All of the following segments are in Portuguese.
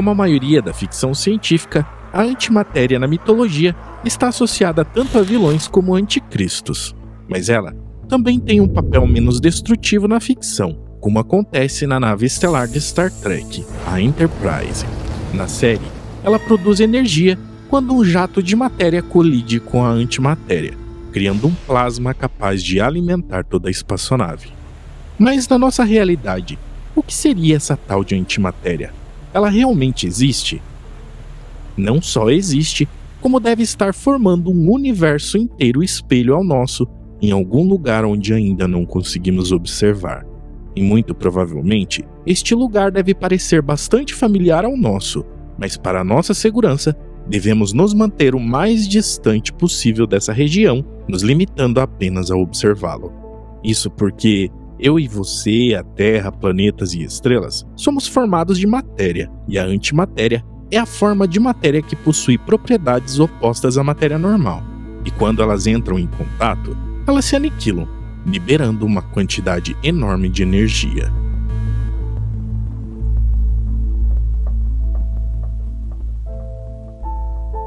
Como a maioria da ficção científica, a antimatéria na mitologia está associada tanto a vilões como a anticristos. Mas ela também tem um papel menos destrutivo na ficção, como acontece na nave estelar de Star Trek, a Enterprise. Na série, ela produz energia quando um jato de matéria colide com a antimatéria, criando um plasma capaz de alimentar toda a espaçonave. Mas na nossa realidade, o que seria essa tal de antimatéria? Ela realmente existe? Não só existe, como deve estar formando um universo inteiro espelho ao nosso, em algum lugar onde ainda não conseguimos observar. E muito provavelmente, este lugar deve parecer bastante familiar ao nosso, mas para nossa segurança, devemos nos manter o mais distante possível dessa região, nos limitando apenas a observá-lo. Isso porque eu e você, a Terra, planetas e estrelas, somos formados de matéria, e a antimatéria é a forma de matéria que possui propriedades opostas à matéria normal. E quando elas entram em contato, elas se aniquilam, liberando uma quantidade enorme de energia.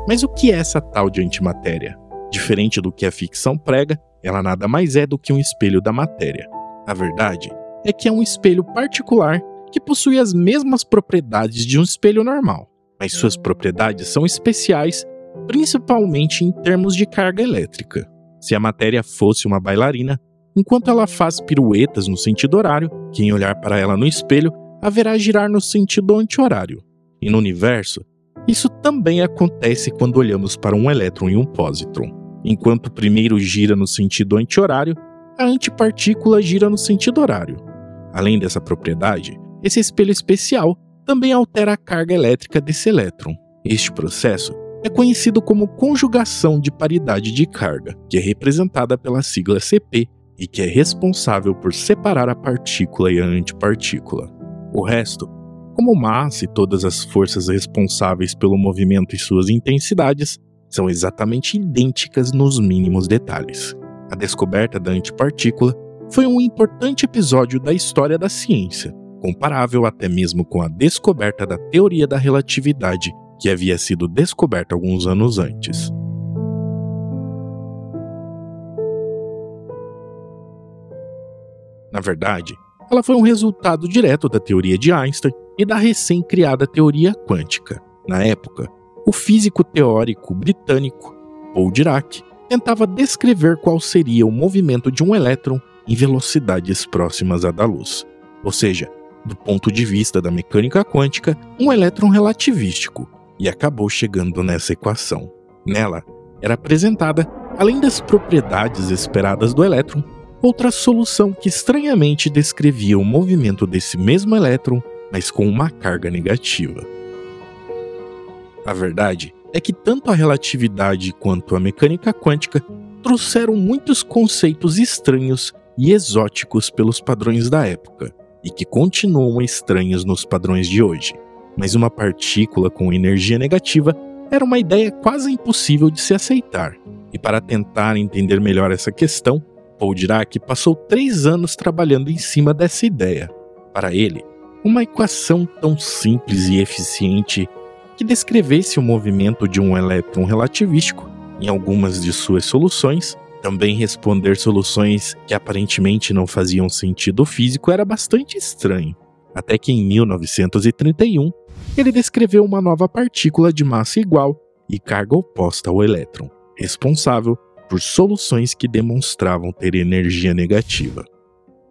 Mas o que é essa tal de antimatéria? Diferente do que a ficção prega, ela nada mais é do que um espelho da matéria. A verdade é que é um espelho particular que possui as mesmas propriedades de um espelho normal, mas suas propriedades são especiais, principalmente em termos de carga elétrica. Se a matéria fosse uma bailarina, enquanto ela faz piruetas no sentido horário, quem olhar para ela no espelho haverá girar no sentido anti-horário. E no universo, isso também acontece quando olhamos para um elétron e um pósitron. Enquanto o primeiro gira no sentido anti-horário, a antipartícula gira no sentido horário. Além dessa propriedade, esse espelho especial também altera a carga elétrica desse elétron. Este processo é conhecido como conjugação de paridade de carga, que é representada pela sigla CP e que é responsável por separar a partícula e a antipartícula. O resto como massa e todas as forças responsáveis pelo movimento e suas intensidades são exatamente idênticas nos mínimos detalhes. A descoberta da antipartícula foi um importante episódio da história da ciência, comparável até mesmo com a descoberta da teoria da relatividade, que havia sido descoberta alguns anos antes. Na verdade, ela foi um resultado direto da teoria de Einstein e da recém-criada teoria quântica. Na época, o físico teórico britânico Paul Dirac tentava descrever qual seria o movimento de um elétron em velocidades próximas à da luz. Ou seja, do ponto de vista da mecânica quântica, um elétron relativístico, e acabou chegando nessa equação. Nela, era apresentada, além das propriedades esperadas do elétron, outra solução que estranhamente descrevia o movimento desse mesmo elétron mas com uma carga negativa. A verdade é que tanto a relatividade quanto a mecânica quântica trouxeram muitos conceitos estranhos e exóticos pelos padrões da época, e que continuam estranhos nos padrões de hoje. Mas uma partícula com energia negativa era uma ideia quase impossível de se aceitar. E para tentar entender melhor essa questão, Paul Dirac passou três anos trabalhando em cima dessa ideia. Para ele, uma equação tão simples e eficiente que descrevesse o movimento de um elétron relativístico em algumas de suas soluções, também responder soluções que aparentemente não faziam sentido físico era bastante estranho. Até que em 1931, ele descreveu uma nova partícula de massa igual e carga oposta ao elétron, responsável por soluções que demonstravam ter energia negativa.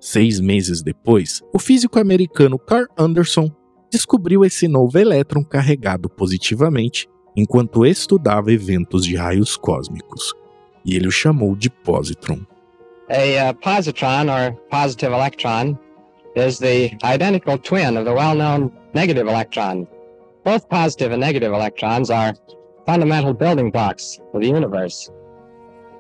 Seis meses depois, o físico americano Carl Anderson descobriu esse novo elétron carregado positivamente enquanto estudava eventos de raios cósmicos, e ele o chamou de positron. A uh, positron, or positive electron, is the identical twin of the well-known negative electron. Both positive and negative electrons are fundamental building blocks of the universe.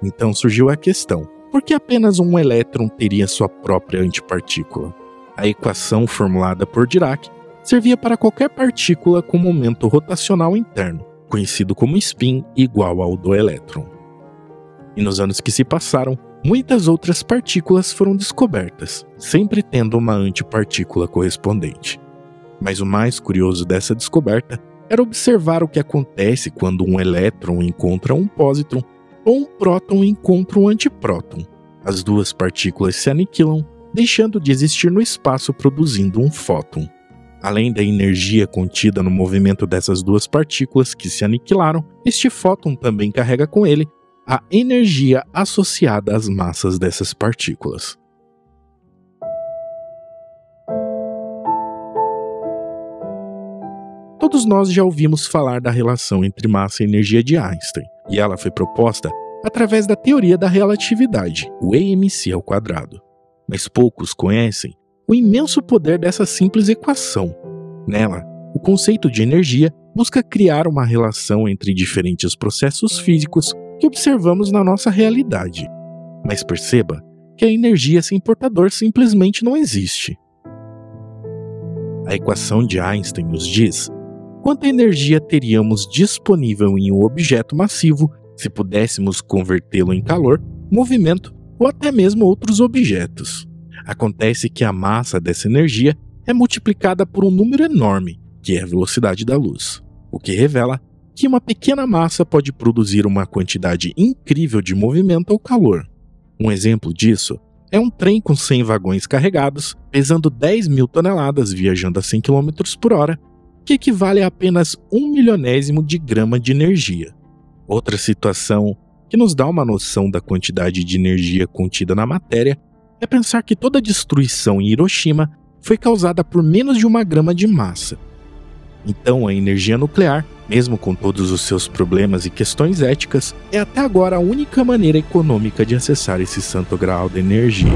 Então surgiu a questão: porque apenas um elétron teria sua própria antipartícula. A equação formulada por Dirac servia para qualquer partícula com momento rotacional interno, conhecido como spin igual ao do elétron. E nos anos que se passaram, muitas outras partículas foram descobertas, sempre tendo uma antipartícula correspondente. Mas o mais curioso dessa descoberta era observar o que acontece quando um elétron encontra um pósitron ou um próton encontra um antipróton. As duas partículas se aniquilam, deixando de existir no espaço, produzindo um fóton. Além da energia contida no movimento dessas duas partículas que se aniquilaram, este fóton também carrega com ele a energia associada às massas dessas partículas. Todos nós já ouvimos falar da relação entre massa e energia de Einstein, e ela foi proposta através da teoria da relatividade, o EMC ao quadrado. Mas poucos conhecem o imenso poder dessa simples equação. Nela, o conceito de energia busca criar uma relação entre diferentes processos físicos que observamos na nossa realidade. Mas perceba que a energia sem portador simplesmente não existe. A equação de Einstein nos diz quanta energia teríamos disponível em um objeto massivo se pudéssemos convertê-lo em calor, movimento ou até mesmo outros objetos. Acontece que a massa dessa energia é multiplicada por um número enorme, que é a velocidade da luz, o que revela que uma pequena massa pode produzir uma quantidade incrível de movimento ou calor. Um exemplo disso é um trem com 100 vagões carregados, pesando 10 mil toneladas viajando a 100 km por hora que equivale a apenas um milionésimo de grama de energia. Outra situação que nos dá uma noção da quantidade de energia contida na matéria é pensar que toda a destruição em Hiroshima foi causada por menos de uma grama de massa. Então, a energia nuclear, mesmo com todos os seus problemas e questões éticas, é até agora a única maneira econômica de acessar esse santo grau da energia.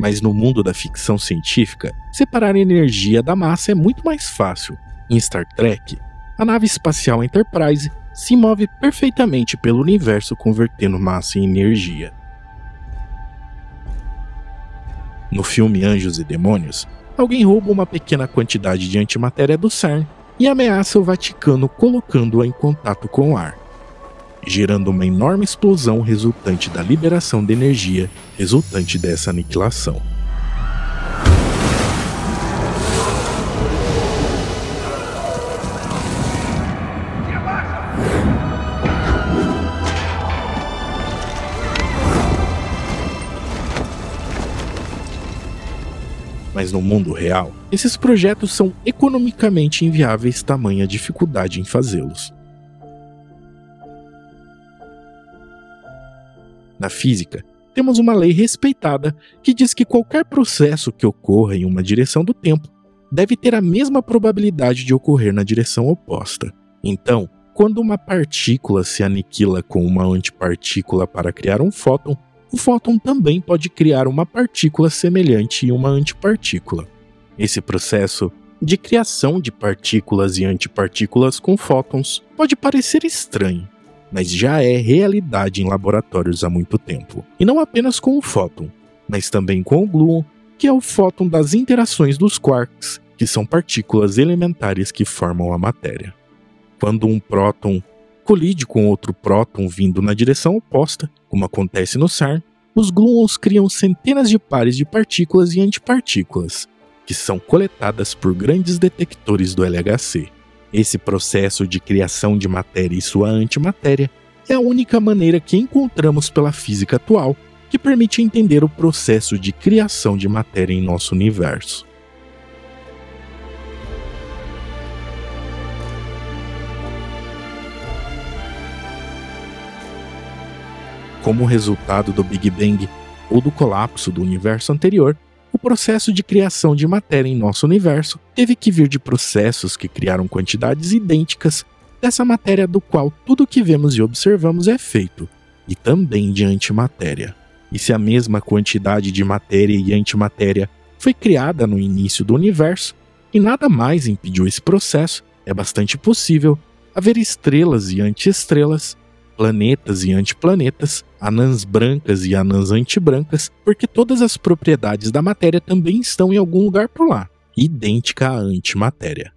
Mas no mundo da ficção científica, separar energia da massa é muito mais fácil. Em Star Trek, a nave espacial Enterprise se move perfeitamente pelo universo convertendo massa em energia. No filme Anjos e Demônios, alguém rouba uma pequena quantidade de antimatéria do CERN e ameaça o Vaticano colocando-a em contato com o ar gerando uma enorme explosão resultante da liberação de energia resultante dessa aniquilação. Mas no mundo real, esses projetos são economicamente inviáveis tamanha dificuldade em fazê-los. Na física, temos uma lei respeitada que diz que qualquer processo que ocorra em uma direção do tempo deve ter a mesma probabilidade de ocorrer na direção oposta. Então, quando uma partícula se aniquila com uma antipartícula para criar um fóton, o fóton também pode criar uma partícula semelhante em uma antipartícula. Esse processo de criação de partículas e antipartículas com fótons pode parecer estranho, mas já é realidade em laboratórios há muito tempo. E não apenas com o fóton, mas também com o gluon, que é o fóton das interações dos quarks, que são partículas elementares que formam a matéria. Quando um próton colide com outro próton vindo na direção oposta, como acontece no CERN, os gluons criam centenas de pares de partículas e antipartículas, que são coletadas por grandes detectores do LHC. Esse processo de criação de matéria e sua antimatéria é a única maneira que encontramos pela física atual que permite entender o processo de criação de matéria em nosso universo. Como resultado do Big Bang ou do colapso do universo anterior, processo de criação de matéria em nosso universo teve que vir de processos que criaram quantidades idênticas dessa matéria do qual tudo que vemos e observamos é feito, e também de antimatéria. E se a mesma quantidade de matéria e antimatéria foi criada no início do universo, e nada mais impediu esse processo, é bastante possível haver estrelas e antiestrelas, planetas e antiplanetas, anãs brancas e anãs antibrancas, porque todas as propriedades da matéria também estão em algum lugar por lá, idêntica à antimatéria.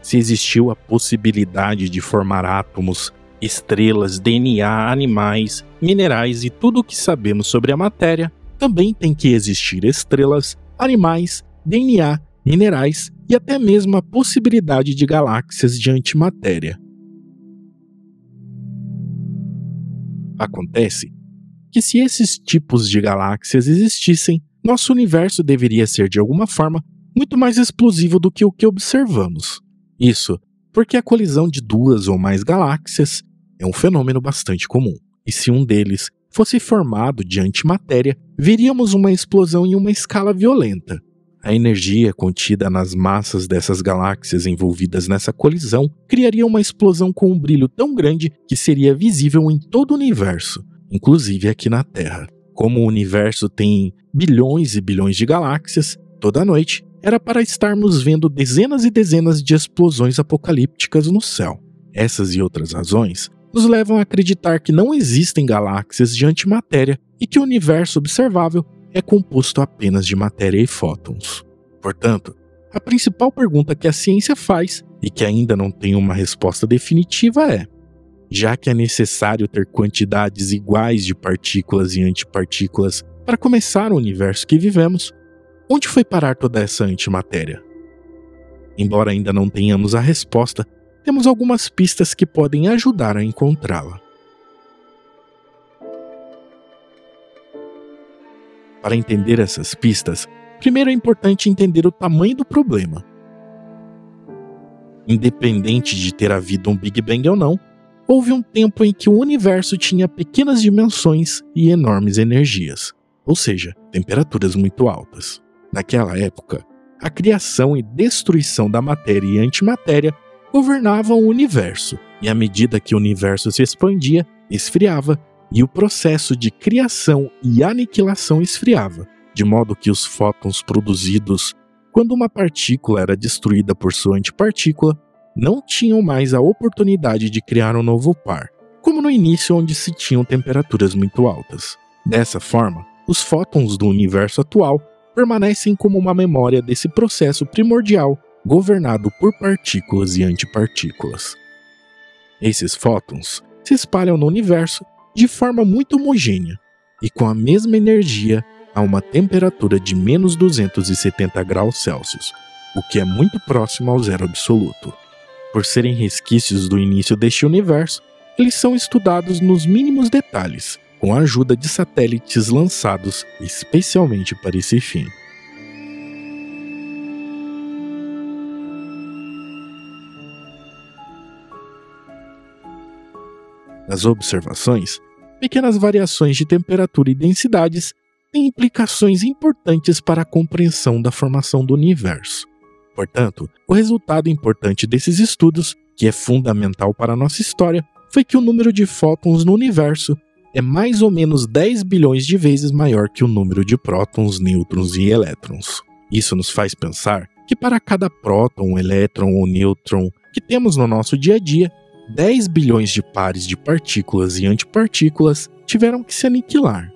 Se existiu a possibilidade de formar átomos, estrelas, DNA, animais, minerais e tudo o que sabemos sobre a matéria, também tem que existir estrelas, animais, DNA, minerais e até mesmo a possibilidade de galáxias de antimatéria. Acontece que, se esses tipos de galáxias existissem, nosso universo deveria ser de alguma forma muito mais explosivo do que o que observamos. Isso porque a colisão de duas ou mais galáxias é um fenômeno bastante comum, e se um deles fosse formado de antimatéria, veríamos uma explosão em uma escala violenta. A energia contida nas massas dessas galáxias envolvidas nessa colisão criaria uma explosão com um brilho tão grande que seria visível em todo o universo, inclusive aqui na Terra. Como o universo tem bilhões e bilhões de galáxias, toda noite era para estarmos vendo dezenas e dezenas de explosões apocalípticas no céu. Essas e outras razões nos levam a acreditar que não existem galáxias de antimatéria e que o universo observável é composto apenas de matéria e fótons. Portanto, a principal pergunta que a ciência faz e que ainda não tem uma resposta definitiva é: já que é necessário ter quantidades iguais de partículas e antipartículas para começar o universo que vivemos, onde foi parar toda essa antimatéria? Embora ainda não tenhamos a resposta, temos algumas pistas que podem ajudar a encontrá-la. Para entender essas pistas, primeiro é importante entender o tamanho do problema. Independente de ter havido um Big Bang ou não, houve um tempo em que o universo tinha pequenas dimensões e enormes energias, ou seja, temperaturas muito altas. Naquela época, a criação e destruição da matéria e antimatéria governavam o universo, e à medida que o universo se expandia, esfriava, e o processo de criação e aniquilação esfriava, de modo que os fótons produzidos quando uma partícula era destruída por sua antipartícula não tinham mais a oportunidade de criar um novo par, como no início onde se tinham temperaturas muito altas. Dessa forma, os fótons do universo atual permanecem como uma memória desse processo primordial governado por partículas e antipartículas. Esses fótons se espalham no universo de forma muito homogênea e com a mesma energia a uma temperatura de menos 270 graus Celsius, o que é muito próximo ao zero absoluto. Por serem resquícios do início deste universo, eles são estudados nos mínimos detalhes, com a ajuda de satélites lançados especialmente para esse fim. Nas observações, pequenas variações de temperatura e densidades têm implicações importantes para a compreensão da formação do universo. Portanto, o resultado importante desses estudos, que é fundamental para a nossa história, foi que o número de fótons no universo é mais ou menos 10 bilhões de vezes maior que o número de prótons, nêutrons e elétrons. Isso nos faz pensar que para cada próton, elétron ou nêutron que temos no nosso dia a dia, 10 bilhões de pares de partículas e antipartículas tiveram que se aniquilar.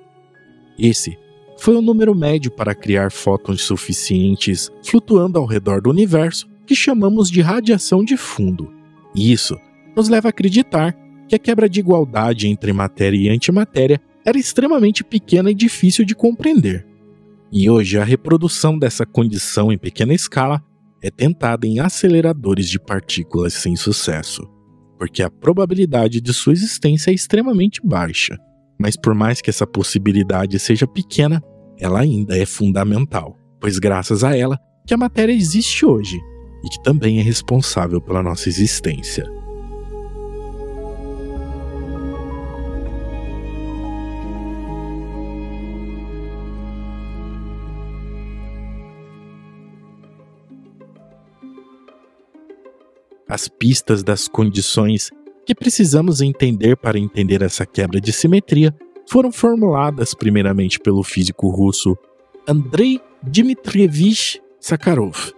Esse foi o número médio para criar fótons suficientes flutuando ao redor do universo que chamamos de radiação de fundo. E isso nos leva a acreditar que a quebra de igualdade entre matéria e antimatéria era extremamente pequena e difícil de compreender. E hoje a reprodução dessa condição em pequena escala é tentada em aceleradores de partículas sem sucesso porque a probabilidade de sua existência é extremamente baixa. Mas por mais que essa possibilidade seja pequena, ela ainda é fundamental, pois graças a ela que a matéria existe hoje. e que também é responsável pela nossa existência. As pistas das condições que precisamos entender para entender essa quebra de simetria foram formuladas primeiramente pelo físico russo Andrei Dmitrievich Sakharov.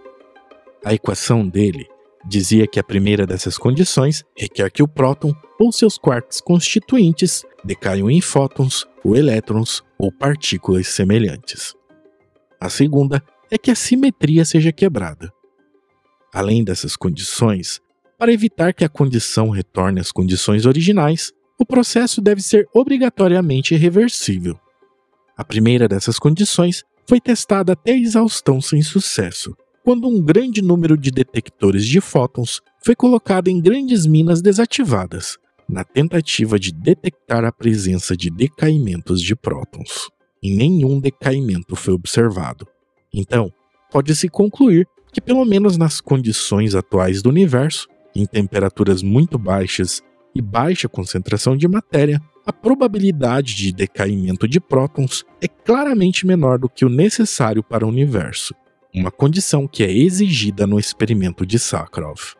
A equação dele dizia que a primeira dessas condições requer que o próton ou seus quarks constituintes decaiam em fótons ou elétrons ou partículas semelhantes. A segunda é que a simetria seja quebrada. Além dessas condições, para evitar que a condição retorne às condições originais, o processo deve ser obrigatoriamente reversível. A primeira dessas condições foi testada até exaustão sem sucesso, quando um grande número de detectores de fótons foi colocado em grandes minas desativadas, na tentativa de detectar a presença de decaimentos de prótons. E nenhum decaimento foi observado. Então, pode-se concluir que, pelo menos nas condições atuais do universo, em temperaturas muito baixas e baixa concentração de matéria, a probabilidade de decaimento de prótons é claramente menor do que o necessário para o universo, uma condição que é exigida no experimento de Sakharov.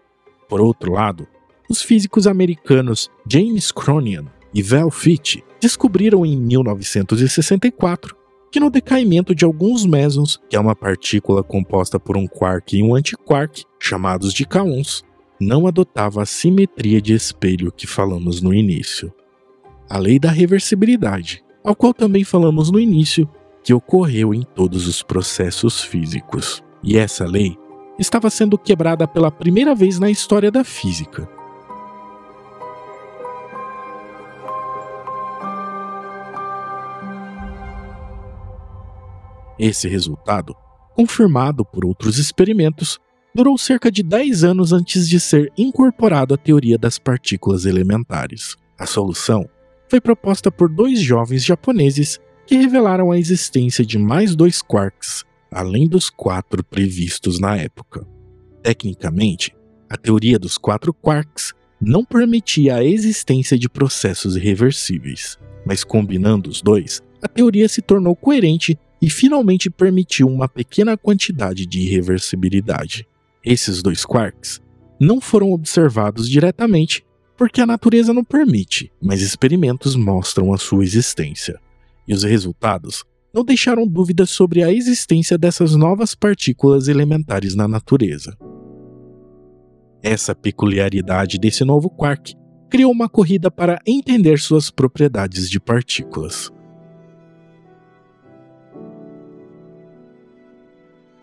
Por outro lado, os físicos americanos James Cronin e Val Fitch descobriram em 1964 que no decaimento de alguns mesons, que é uma partícula composta por um quark e um antiquark, chamados de kaons, não adotava a simetria de espelho que falamos no início. A lei da reversibilidade, ao qual também falamos no início, que ocorreu em todos os processos físicos. E essa lei estava sendo quebrada pela primeira vez na história da física. Esse resultado, confirmado por outros experimentos, durou cerca de 10 anos antes de ser incorporado à teoria das partículas elementares. A solução foi proposta por dois jovens japoneses que revelaram a existência de mais dois quarks, além dos quatro previstos na época. Tecnicamente, a teoria dos quatro quarks não permitia a existência de processos irreversíveis, mas combinando os dois, a teoria se tornou coerente e finalmente permitiu uma pequena quantidade de irreversibilidade. Esses dois quarks não foram observados diretamente porque a natureza não permite, mas experimentos mostram a sua existência. E os resultados não deixaram dúvidas sobre a existência dessas novas partículas elementares na natureza. Essa peculiaridade desse novo quark criou uma corrida para entender suas propriedades de partículas.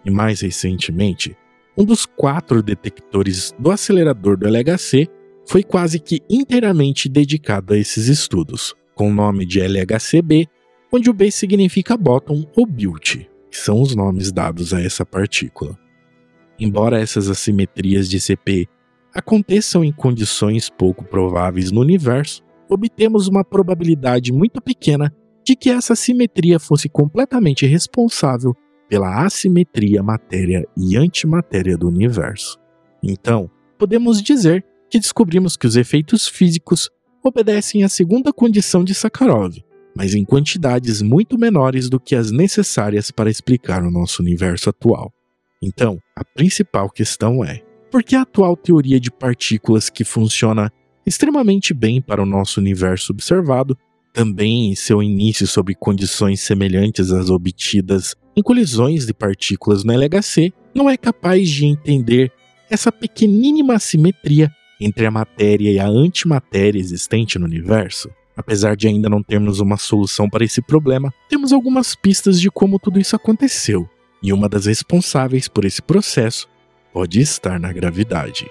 E mais recentemente, um dos quatro detectores do acelerador do LHC foi quase que inteiramente dedicado a esses estudos, com o nome de LHCb, onde o B significa bottom ou built, que são os nomes dados a essa partícula. Embora essas assimetrias de CP aconteçam em condições pouco prováveis no universo, obtemos uma probabilidade muito pequena de que essa simetria fosse completamente responsável pela assimetria matéria e antimatéria do universo. Então, podemos dizer que descobrimos que os efeitos físicos obedecem à segunda condição de Sakharov, mas em quantidades muito menores do que as necessárias para explicar o nosso universo atual. Então, a principal questão é: por que a atual teoria de partículas que funciona extremamente bem para o nosso universo observado, também em seu início sob condições semelhantes às obtidas em colisões de partículas no LHC, não é capaz de entender essa pequenínima assimetria entre a matéria e a antimatéria existente no universo? Apesar de ainda não termos uma solução para esse problema, temos algumas pistas de como tudo isso aconteceu, e uma das responsáveis por esse processo pode estar na gravidade.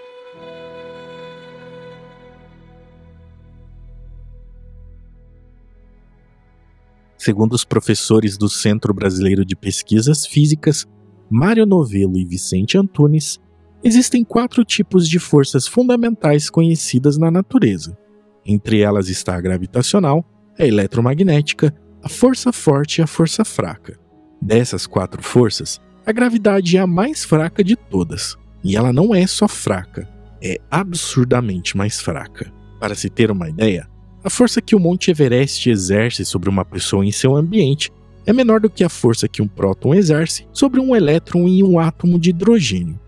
Segundo os professores do Centro Brasileiro de Pesquisas Físicas, Mário Novelo e Vicente Antunes, existem quatro tipos de forças fundamentais conhecidas na natureza. Entre elas está a gravitacional, a eletromagnética, a força forte e a força fraca. Dessas quatro forças, a gravidade é a mais fraca de todas. E ela não é só fraca, é absurdamente mais fraca. Para se ter uma ideia, a força que o Monte Everest exerce sobre uma pessoa em seu ambiente é menor do que a força que um próton exerce sobre um elétron em um átomo de hidrogênio.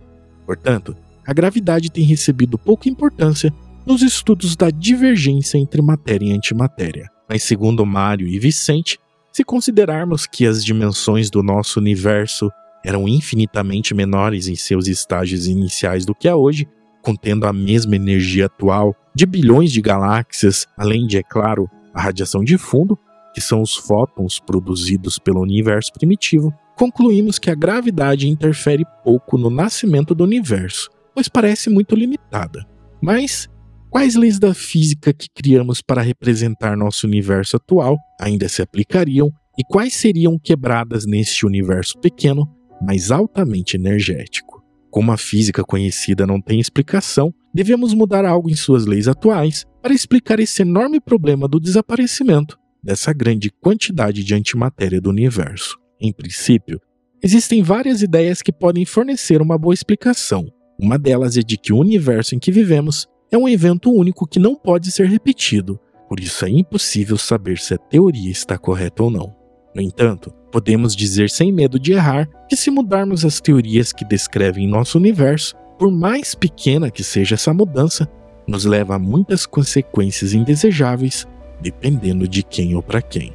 Portanto, a gravidade tem recebido pouca importância nos estudos da divergência entre matéria e antimatéria. Mas, segundo Mário e Vicente, se considerarmos que as dimensões do nosso universo eram infinitamente menores em seus estágios iniciais do que é hoje, contendo a mesma energia atual de bilhões de galáxias, além de, é claro, a radiação de fundo, que são os fótons produzidos pelo universo primitivo, concluímos que a gravidade interfere pouco no nascimento do universo, pois parece muito limitada. Mas quais leis da física que criamos para representar nosso universo atual ainda se aplicariam e quais seriam quebradas neste universo pequeno mas altamente energético. Como a física conhecida não tem explicação, devemos mudar algo em suas leis atuais para explicar esse enorme problema do desaparecimento dessa grande quantidade de antimatéria do universo. Em princípio, existem várias ideias que podem fornecer uma boa explicação. Uma delas é de que o universo em que vivemos é um evento único que não pode ser repetido, por isso é impossível saber se a teoria está correta ou não. No entanto, podemos dizer sem medo de errar que, se mudarmos as teorias que descrevem nosso universo, por mais pequena que seja essa mudança, nos leva a muitas consequências indesejáveis, dependendo de quem ou para quem.